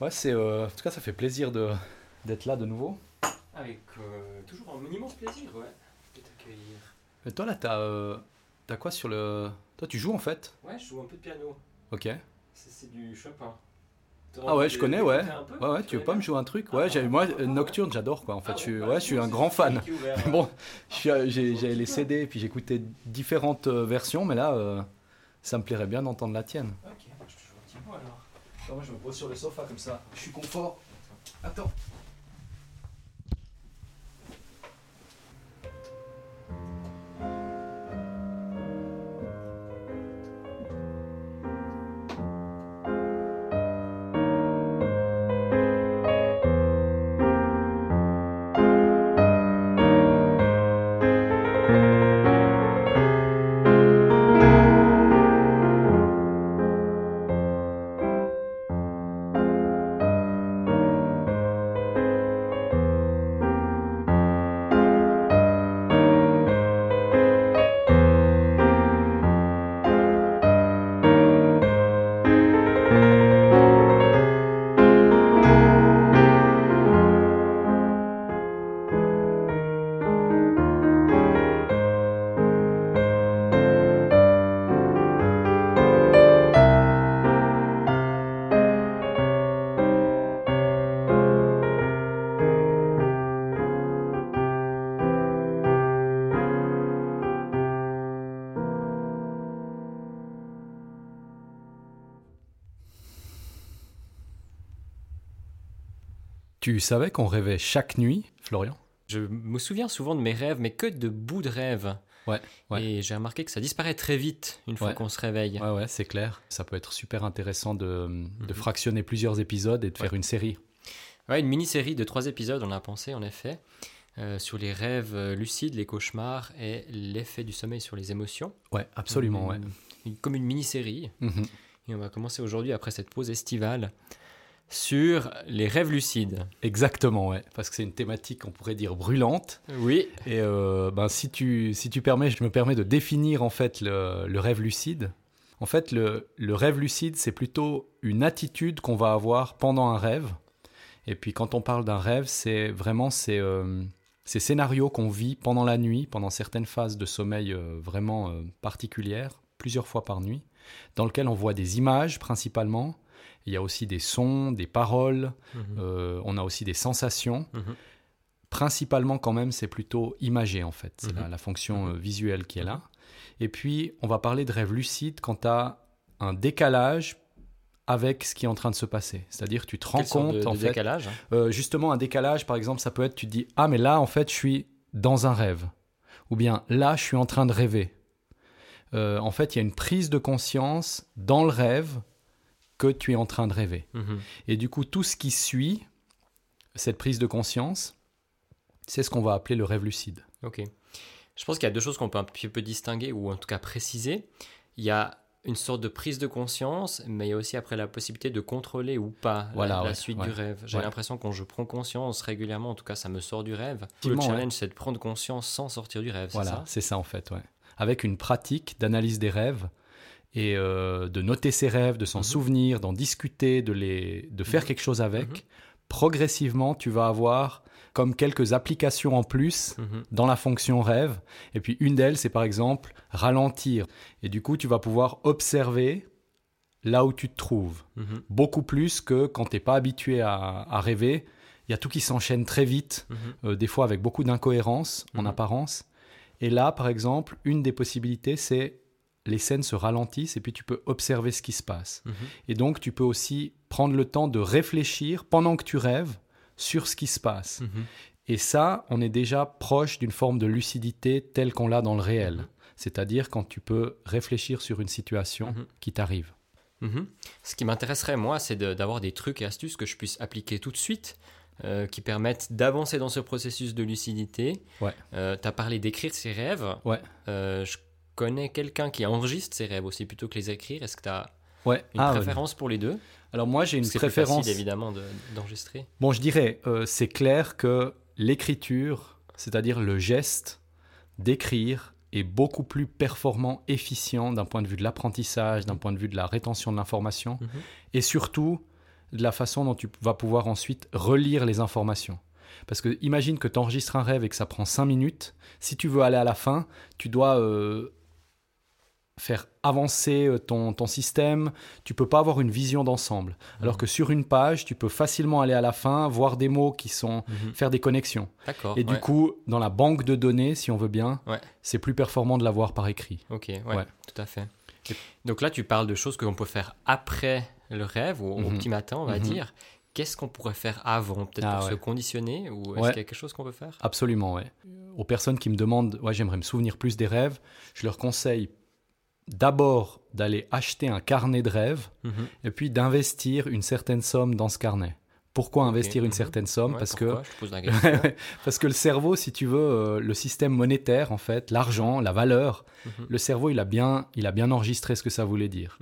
Ouais, c'est, euh, en tout cas, ça fait plaisir de, d'être là de nouveau. Avec euh, toujours un immense plaisir, ouais, de t'accueillir. Et toi, là, t'as, euh, t'as quoi sur le. Toi, tu joues en fait? Ouais, je joue un peu de piano. Ok. C'est c'est du Chopin. Ah ouais, je connais, ouais. un peu? Ouais, ouais, tu veux pas me jouer un truc? Ah, Ouais, bah, j'ai, moi, Nocturne, j'adore quoi. En fait, Ah je suis, bon, ouais, bah, je suis un c'est- grand fan. ouvert, Mais hein. bon, je euh, j'ai, les. CD, puis j'écoutais différentes versions, mais là, ça me plairait bien d'entendre la tienne. Ok, bah, je te joue un petit peu alors. Moi, je me pose sur le sofa comme ça. Je suis confort. Attends. Tu savais qu'on rêvait chaque nuit, Florian? Je me souviens souvent de mes rêves, mais que de bouts de rêves. Ouais, ouais. Et j'ai remarqué que ça disparaît très vite une fois Ouais. qu'on se réveille. Ouais, ouais, c'est clair. Ça peut être super intéressant de, de Mhm. fractionner plusieurs épisodes et de faire une série. Ouais, une mini-série de trois épisodes, on a pensé en effet, euh, sur les rêves euh, lucides, les cauchemars et l'effet du sommeil sur les émotions. Ouais, absolument, ouais. Comme une mini-série. Mhm. Et on va commencer aujourd'hui, après cette pause estivale, sur les rêves lucides. Exactement, ouais. Parce que c'est une thématique, on pourrait dire, brûlante. Oui. Et euh, ben, si, tu, si tu permets, je me permets de définir en fait le, le rêve lucide. En fait, le, le rêve lucide, c'est plutôt une attitude qu'on va avoir pendant un rêve. Et puis quand on parle d'un rêve, c'est vraiment ces, euh, ces scénarios qu'on vit pendant la nuit, pendant certaines phases de sommeil euh, vraiment particulières, plusieurs fois par nuit, dans lequel on voit des images principalement. Il y a aussi des sons, des paroles, Mhm. euh, on a aussi des sensations. Mhm. Principalement, quand même, c'est plutôt imagé, en fait. C'est Mhm. la, la fonction euh, visuelle qui est là. Et puis, on va parler de rêve lucide quand tu as un décalage avec ce qui est en train de se passer. C'est-à-dire, tu te rends Quelle compte, de, en de fait, décalage euh, justement, un décalage, par exemple, ça peut être, tu te dis, ah, mais là, en fait, je suis dans un rêve. Ou bien, là, je suis en train de rêver. Euh, en fait, il y a une prise de conscience dans le rêve que tu es en train de rêver. Mhm. Et du coup, tout ce qui suit cette prise de conscience, c'est ce qu'on va appeler le rêve lucide. Ok. Je pense qu'il y a deux choses qu'on peut un petit peu distinguer, ou en tout cas préciser. Il y a une sorte de prise de conscience, mais il y a aussi après la possibilité de contrôler ou pas la- Voilà, la, ouais, suite ouais. du rêve. J'ai Ouais. l'impression quand je prends conscience régulièrement, en tout cas ça me sort du rêve. Le challenge c'est de prendre conscience sans sortir du rêve, c'est Voilà, ça? c'est ça en fait, ouais. Avec une pratique d'analyse des rêves et euh, de noter ses rêves, de s'en Mhm. souvenir, d'en discuter, de, les, de faire Mhm. quelque chose avec, Mhm. progressivement, tu vas avoir comme quelques applications en plus dans la fonction rêve. Et puis une d'elles, c'est par exemple ralentir. Et du coup, tu vas pouvoir observer là où tu te trouves. Beaucoup plus que quand tu n'es pas habitué à, à rêver. Il y a tout qui s'enchaîne très vite, euh, des fois avec beaucoup d'incohérences en apparence. Et là, par exemple, une des possibilités, c'est les scènes se ralentissent et puis tu peux observer ce qui se passe. Mhm. Et donc, tu peux aussi prendre le temps de réfléchir pendant que tu rêves sur ce qui se passe. Mhm. Et ça, on est déjà proche d'une forme de lucidité telle qu'on l'a dans le réel. Mhm. C'est-à-dire quand tu peux réfléchir sur une situation qui t'arrive. Ce qui m'intéresserait, moi, c'est de- d'avoir des trucs et astuces que je puisse appliquer tout de suite, euh, qui permettent d'avancer dans ce processus de lucidité. Ouais. tu as parlé d'écrire ses rêves. Ouais. Euh, je connais quelqu'un qui enregistre ses rêves aussi plutôt que les écrire. Est-ce que tu as Ouais. une Ah, ouais. préférence pour les deux? Alors moi, j'ai une C'est préférence. facile, évidemment, de- d'enregistrer. Bon, je dirais, euh, c'est clair que l'écriture, c'est-à-dire le geste d'écrire, est beaucoup plus performant, efficient d'un point de vue de l'apprentissage, d'un point de vue de la rétention de l'information, Mhm. et surtout de la façon dont tu vas pouvoir ensuite relire les informations. Parce que imagine que tu enregistres un rêve et que ça prend 5 minutes. Si tu veux aller à la fin, tu dois euh, faire avancer euh, ton, ton système. Tu peux pas avoir une vision d'ensemble. Alors que sur une page, tu peux facilement aller à la fin, voir des mots qui sont. Mhm. faire des connexions. D'accord. Et du coup, dans la banque de données, si on veut bien, Ouais. c'est plus performant de l'avoir par écrit. Ok, ouais, Ouais. tout à fait. Donc là, tu parles de choses que l'on peut faire après le rêve ou au Mhm. petit matin, on va Mhm. dire. Qu'est-ce qu'on pourrait faire avant, peut-être Ah pour se conditionner ou est-ce qu'il y a quelque chose qu'on peut faire? Absolument, ouais. Aux personnes qui me demandent, ouais, j'aimerais me souvenir plus des rêves, je leur conseille d'abord d'aller acheter un carnet de rêves Mhm. et puis d'investir une certaine somme dans ce carnet. Pourquoi investir une mhm. certaine somme? Ouais, Parce que Je pose la parce que le cerveau, si tu veux, euh, le système monétaire, en fait, l'argent, la valeur, Mhm. le cerveau, il a bien, il a bien enregistré ce que ça voulait dire.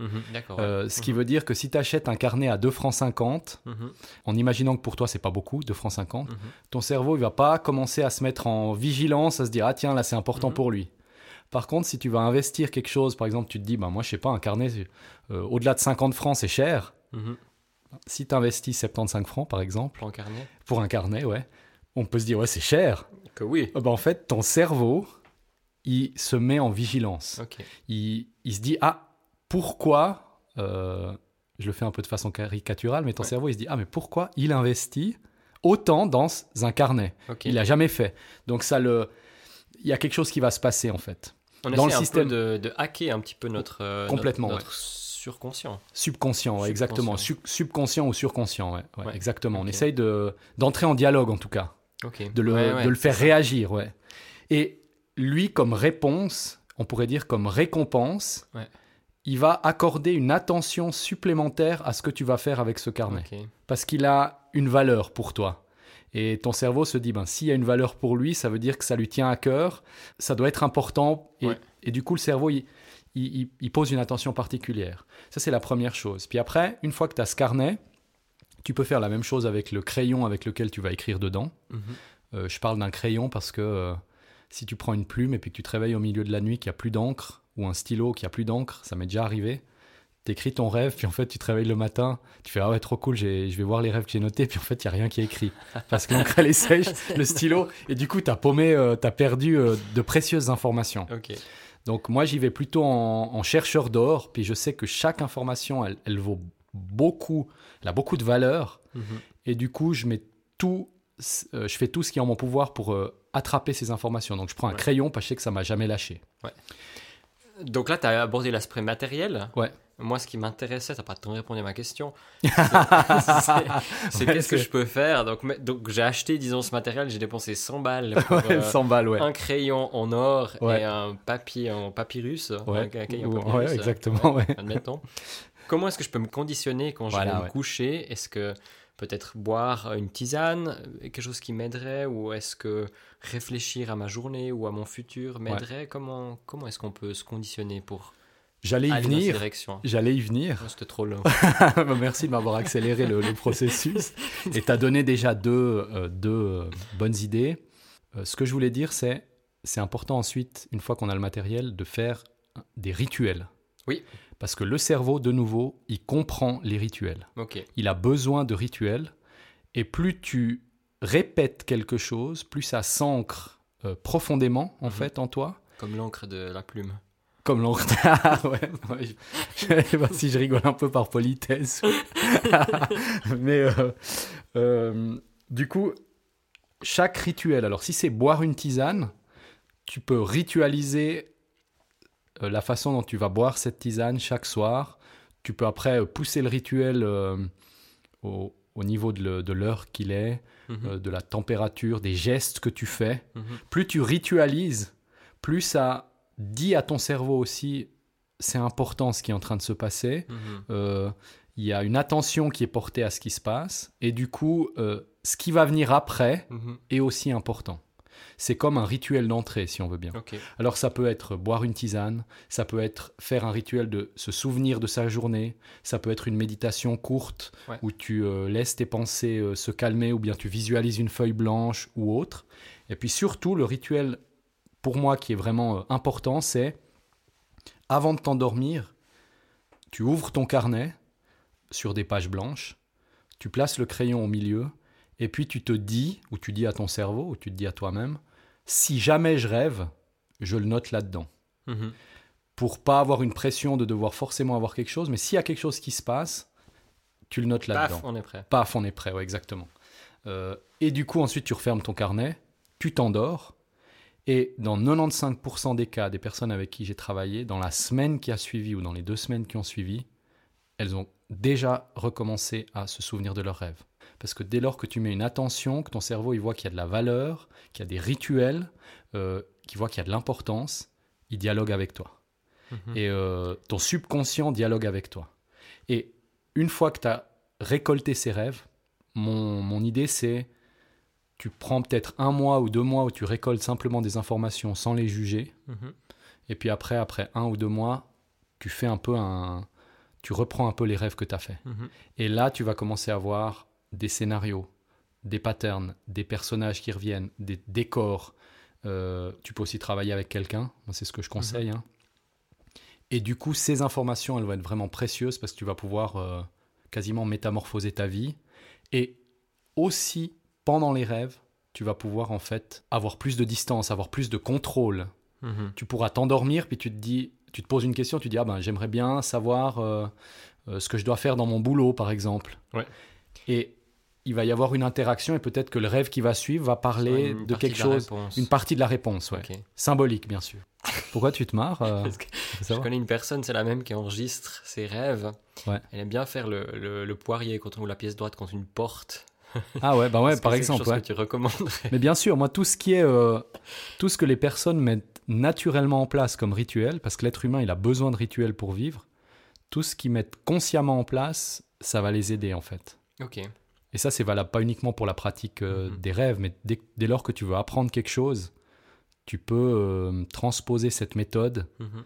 Euh, ce qui veut dire que si tu achètes un carnet à 2 francs 50, ouais. Mhm, en imaginant que pour toi c'est pas beaucoup, 2 francs 50, mhm. ton cerveau il va pas commencer à se mettre en vigilance, à se dire ah tiens là c'est important pour lui. Par contre, si tu vas investir quelque chose, par exemple, tu te dis bah moi je sais pas un carnet euh, au-delà de 50 francs c'est cher. Mhm. Si tu investis 75 francs par exemple Plan carnet pour un carnet, ouais, on peut se dire ouais c'est cher. Que oui. Ah bah, en fait ton cerveau il se met en vigilance. Il, il se dit ah pourquoi euh, je le fais un peu de façon caricaturale, mais ton Ouais. cerveau il se dit ah mais pourquoi il investit autant dans un carnet? Ok. il l'a jamais fait. Donc ça le, il y a quelque chose qui va se passer en fait. On dans le un système- peu de, de hacker un petit peu notre euh, Complètement, notre, notre surconscient. Subconscient, ouais, exactement. Subconscient. Sub- subconscient ou surconscient, ouais, exactement. On essaye de d'entrer en dialogue en tout cas, de le, de le faire réagir, ouais. Et lui, comme réponse, on pourrait dire comme récompense, il va accorder une attention supplémentaire à ce que tu vas faire avec ce carnet. Parce qu'il a une valeur pour toi. Et ton cerveau se dit, ben, s'il y a une valeur pour lui, ça veut dire que ça lui tient à cœur, ça doit être important. Et, Ouais. et du coup, le cerveau, il, il- il- il pose une attention particulière. Ça, c'est la première chose. Puis après, une fois que tu as ce carnet, tu peux faire la même chose avec le crayon avec lequel tu vas écrire dedans. Mhm. Euh, je parle d'un crayon parce que euh, si tu prends une plume et puis que tu te réveilles au milieu de la nuit qu'il n'y a plus d'encre, ou un stylo qui a plus d'encre, ça m'est déjà arrivé. T'écris ton rêve, puis en fait tu te réveilles le matin, tu fais ah ouais trop cool, je vais voir les rêves que j'ai notés, puis en fait il y a rien qui est écrit parce que l'encre elle est sèche, le stylo, et du coup t'as paumé, euh, t'as perdu euh, de précieuses informations. Donc moi j'y vais plutôt en, en chercheur d'or, puis je sais que chaque information elle, elle vaut beaucoup, elle a beaucoup de valeur, Mhm. et du coup je mets tout, euh, je fais tout ce qui est en mon pouvoir pour euh, attraper ces informations. Donc je prends un Ouais. crayon, parce que je sais que ça m'a jamais lâché. Donc là, tu as abordé l'aspect matériel. Ouais. Moi, ce qui m'intéressait, tu n'as pas tant répondu à ma question. C'est Ouais, qu'est-ce que je peux faire. Donc, donc j'ai acheté, disons, ce matériel, j'ai dépensé 100 balles pour euh, 100 balles, ouais. un crayon en or et un papier en papyrus. Ouais. un crayon en Ouais, papyrus, exactement, ouais. Admettons. Comment est-ce que je peux me conditionner quand je Voilà, vais me coucher? Est-ce que peut-être boire une tisane, quelque chose qui m'aiderait Ou est-ce que réfléchir à ma journée ou à mon futur m'aiderait? Comment, comment est-ce qu'on peut se conditionner pour J'allais y venir. direction? J'allais y venir. Oh, C'était trop long. Merci de m'avoir accéléré le, le processus. Et tu as donné déjà deux, euh, deux euh, bonnes idées. Euh, ce que je voulais dire, c'est c'est important ensuite, une fois qu'on a le matériel, de faire des rituels. Oui. Parce que le cerveau, de nouveau, il comprend les rituels. Il a besoin de rituels. Et plus tu répètes quelque chose, plus ça s'ancre euh, profondément, en Mhm. fait, en toi. Comme l'encre de la plume. Comme l'encre. Ah ouais, ouais, je, sais pas si je rigole un peu par politesse. Mais euh, euh, du coup, chaque rituel, alors si c'est boire une tisane, tu peux ritualiser la façon dont tu vas boire cette tisane chaque soir. Tu peux après euh, pousser le rituel euh, au, au niveau de l'heure qu'il est, Mhm, euh, de la température, des gestes que tu fais mhm. plus tu ritualises, plus ça dit à ton cerveau aussi c'est important ce qui est en train de se passer. Mhm. Euh, Il y a une attention qui est portée à ce qui se passe et du coup euh, ce qui va venir après est aussi important. C'est comme un rituel d'entrée si on veut bien. Alors ça peut être boire une tisane, ça peut être faire un rituel de se souvenir de sa journée, ça peut être une méditation courte Ouais. où tu euh, laisses tes pensées euh, se calmer ou bien tu visualises une feuille blanche ou autre. Et puis surtout le rituel pour moi qui est vraiment euh, important, c'est avant de t'endormir, tu ouvres ton carnet sur des pages blanches, tu places le crayon au milieu, et puis tu te dis, ou tu dis à ton cerveau, ou tu te dis à toi-même, si jamais je rêve, je le note là-dedans. Mhm. Pour pas avoir une pression de devoir forcément avoir quelque chose, mais s'il y a quelque chose qui se passe, tu le notes là-dedans. Paf, on est prêt. Paf, on est prêt, ouais, exactement. Euh, et du coup, ensuite, tu refermes ton carnet, tu t'endors, et dans 95% des cas des personnes avec qui j'ai travaillé, dans la semaine qui a suivi ou dans les deux semaines qui ont suivi, elles ont déjà recommencé à se souvenir de leurs rêves. Parce que dès lors que tu mets une attention, que ton cerveau il voit qu'il y a de la valeur, qu'il y a des rituels, euh, qu'il voit qu'il y a de l'importance, il dialogue avec toi. Mhm. Et euh, ton subconscient dialogue avec toi. Et une fois que tu as récolté ces rêves, mon, mon idée c'est, tu prends peut-être un mois ou deux mois où tu récoltes simplement des informations sans les juger. Mhm. Et puis après, après un ou deux mois, tu fais un peu un, tu reprends un peu les rêves que tu as fait. Mhm. Et là, tu vas commencer à voir des scénarios, des patterns, des personnages qui reviennent, des décors. Euh, tu peux aussi travailler avec quelqu'un, c'est ce que je conseille. hein. Et du coup, ces informations, elles vont être vraiment précieuses parce que tu vas pouvoir euh, quasiment métamorphoser ta vie. Et aussi, pendant les rêves, tu vas pouvoir en fait avoir plus de distance, avoir plus de contrôle Mhm. tu pourras t'endormir, puis tu te dis, tu te poses une question, tu dis ah ben j'aimerais bien savoir euh, euh, ce que je dois faire dans mon boulot par exemple. Ouais. Et il va y avoir une interaction et peut-être que le rêve qui va suivre va parler Une de quelque la chose, réponse. une partie de la réponse, ouais. Symbolique bien sûr. Pourquoi tu te marres euh, Parce que Je connais une personne, c'est la même qui enregistre ses rêves. Ouais. Elle aime bien faire le, le- le poirier quand on ouvre la pièce droite contre une porte. Ah ouais, bah ouais, par exemple. quelque chose ouais. que tu recommanderais Mais bien sûr, moi, tout ce qui est, euh, tout ce que les personnes mettent naturellement en place comme rituel, parce que l'être humain, il a besoin de rituels pour vivre, tout ce qu'ils mettent consciemment en place, ça va les aider en fait. Ok. Et ça, c'est valable pas uniquement pour la pratique euh, Mhm. des rêves, mais dès, dès lors que tu veux apprendre quelque chose, tu peux euh, transposer cette méthode Mhm.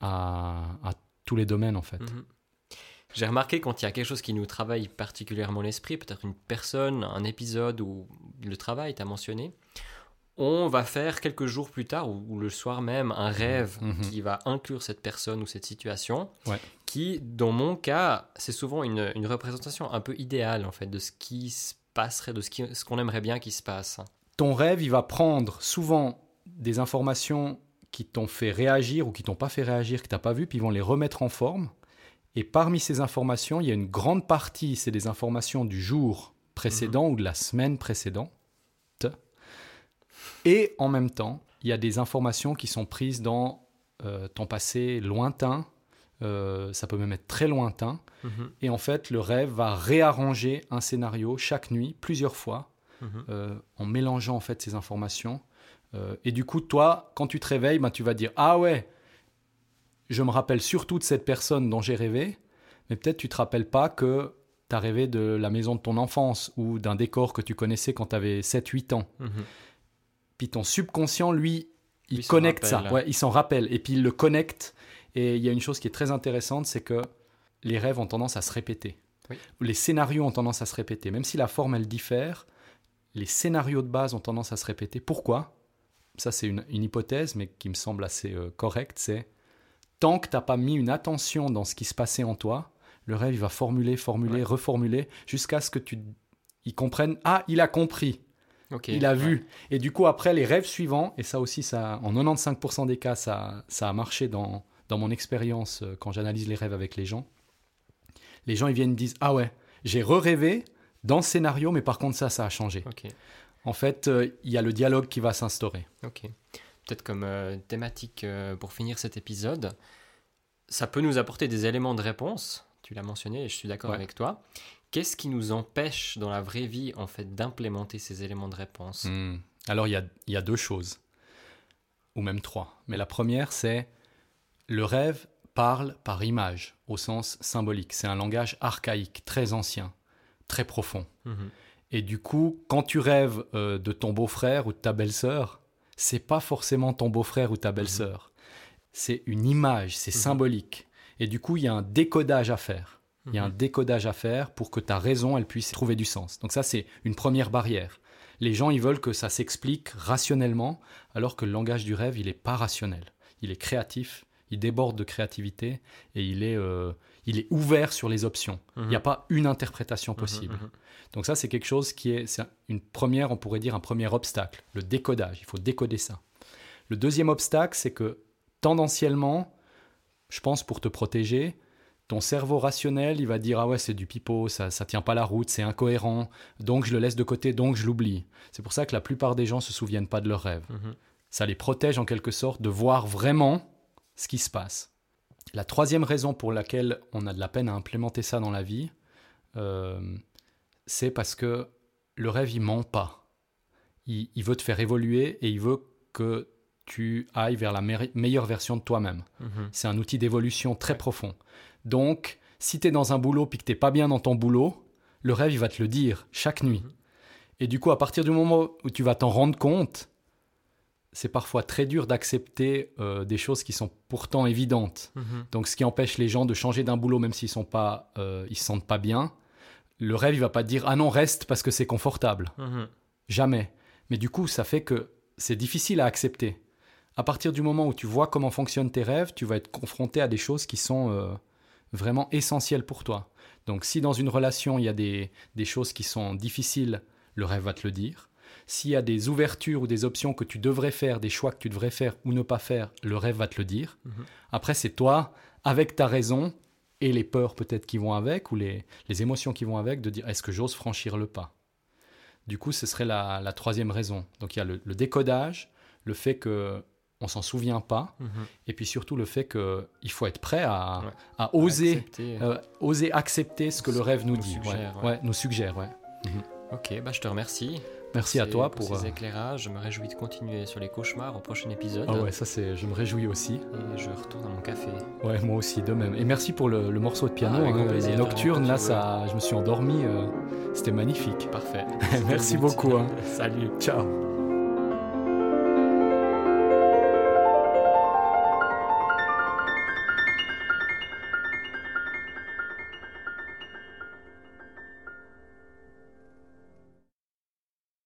à, à tous les domaines en fait. Mhm. J'ai remarqué quand il y a quelque chose qui nous travaille particulièrement l'esprit, peut-être une personne, un épisode ou le travail, tu as mentionné, on va faire quelques jours plus tard ou, ou le soir même un rêve Mhm. qui va inclure cette personne ou cette situation, Ouais. qui, dans mon cas, c'est souvent une, une représentation un peu idéale en fait de ce qui se passerait, de ce qu'on aimerait bien qu'il se passe. Ton rêve, il va prendre souvent des informations qui t'ont fait réagir ou qui t'ont pas fait réagir, que t'as pas vu, puis ils vont les remettre en forme. Et parmi ces informations, il y a une grande partie, c'est des informations du jour précédent ou de la semaine précédente. Et en même temps, il y a des informations qui sont prises dans euh, ton passé lointain. euh, ça peut même être très lointain. Mhm. Et en fait, le rêve va réarranger un scénario chaque nuit, plusieurs fois, Mhm. euh, en mélangeant en fait ces informations. Et du coup, toi, quand tu te réveilles, ben, tu vas dire ah ouais, je me rappelle surtout de cette personne dont j'ai rêvé, mais peut-être tu te rappelles pas que tu as rêvé de la maison de ton enfance ou d'un décor que tu connaissais quand tu avais 7-8 ans. Mhm. Puis ton subconscient, lui, il connecte ça. Ouais, il s'en rappelle. Et puis il le connecte. Et il y a une chose qui est très intéressante, c'est que les rêves ont tendance à se répéter. Oui. Les scénarios ont tendance à se répéter. Même si la forme, elle diffère, les scénarios de base ont tendance à se répéter. Pourquoi? Ça, c'est une, une hypothèse, mais qui me semble assez euh, correcte. C'est tant que tu n'as pas mis une attention dans ce qui se passait en toi, le rêve, il va formuler, formuler, Ouais. reformuler, jusqu'à ce que tu il comprenne, ah, il a compris. Il a Ouais. vu. Et du coup, après, les rêves suivants, et ça aussi, ça, en 95% des cas, ça, ça a marché dans, dans mon expérience euh, quand j'analyse les rêves avec les gens. Les gens, ils viennent et disent Ah ouais, j'ai re-rêvé dans ce scénario, mais par contre, ça, ça a changé. En fait, euh, il y a le dialogue qui va s'instaurer. Ok. Peut-être comme euh, thématique euh, pour finir cet épisode, ça peut nous apporter des éléments de réponse. Tu l'as mentionné et je suis d'accord Ouais. avec toi. Qu'est-ce qui nous empêche dans la vraie vie en fait d'implémenter ces éléments de réponse? Hmm. Alors, il y a, il y a deux choses, ou même trois. Mais la première, c'est le rêve parle par image, au sens symbolique. C'est un langage archaïque, très ancien, très profond. Mhm. Et du coup, quand tu rêves euh, de ton beau-frère ou de ta belle-sœur, c'est pas forcément ton beau-frère ou ta belle-sœur. C'est une image, c'est Mhm. symbolique. Et du coup, il y a un décodage à faire. Il y a un Mhm. décodage à faire pour que ta raison, elle puisse trouver du sens. Donc ça, c'est une première barrière. Les gens, ils veulent que ça s'explique rationnellement, alors que le langage du rêve, il n'est pas rationnel. Il est créatif, il déborde de créativité et il est, euh, il est ouvert sur les options. Il n'y a Mhm. pas une interprétation Mhm, possible. Donc ça, c'est quelque chose qui est, c'est une première, on pourrait dire un premier obstacle, le décodage. Il faut décoder ça. Le deuxième obstacle, c'est que tendanciellement, je pense pour te protéger, ton cerveau rationnel, il va dire ah ouais c'est du pipeau, ça ça tient pas la route, c'est incohérent, donc je le laisse de côté, donc je l'oublie. C'est pour ça que la plupart des gens se souviennent pas de leurs rêves. Mhm. Ça les protège en quelque sorte de voir vraiment ce qui se passe. La troisième raison pour laquelle on a de la peine à implémenter ça dans la vie, euh, c'est parce que le rêve, il ment pas. Il, il veut te faire évoluer et il veut que tu ailles vers la meilleure version de toi-même. Mhm. C'est un outil d'évolution très profond. Donc, si tu es dans un boulot puis que tu pas bien dans ton boulot, le rêve, il va te le dire chaque nuit. Et du coup, à partir du moment où tu vas t'en rendre compte, c'est parfois très dur d'accepter euh, des choses qui sont pourtant évidentes. Mhm. Donc, ce qui empêche les gens de changer d'un boulot, même s'ils sont pas, euh, ils se sentent pas bien, le rêve, il va pas te dire ah non reste parce que c'est confortable. Mhm. Jamais. Mais du coup, ça fait que c'est difficile à accepter. À partir du moment où tu vois comment fonctionnent tes rêves, tu vas être confronté à des choses qui sont euh, vraiment essentielles pour toi. Donc si dans une relation, il y a des, des choses qui sont difficiles, le rêve va te le dire. S'il y a des ouvertures ou des options que tu devrais faire, des choix que tu devrais faire ou ne pas faire, le rêve va te le dire. Mhm. Après, c'est toi, avec ta raison et les peurs peut-être qui vont avec, ou les, les émotions qui vont avec, de dire est-ce que j'ose franchir le pas? Du coup, ce serait la, la troisième raison. Donc il y a le, le décodage, le fait que on s'en souvient pas, Mhm. et puis surtout le fait qu'il faut être prêt à, Ouais. à oser, Accepter. euh, oser accepter ce que le rêve nous, Nous dit. suggère, ouais. ouais. Ouais, nous suggère, ouais. Ok, bah je te remercie. Merci à toi pour, pour. ces euh, éclairages. Je me réjouis de continuer sur les cauchemars au prochain épisode. Ah ouais, ça c'est, je me réjouis aussi. Et je retourne à mon café. Ouais, moi aussi de même. Et merci pour le, le morceau de piano, Ah, hein, les nocturnes. Là, ça, je me suis endormi. euh, c'était magnifique. Parfait. Merci beaucoup, hein. Salut. Ciao.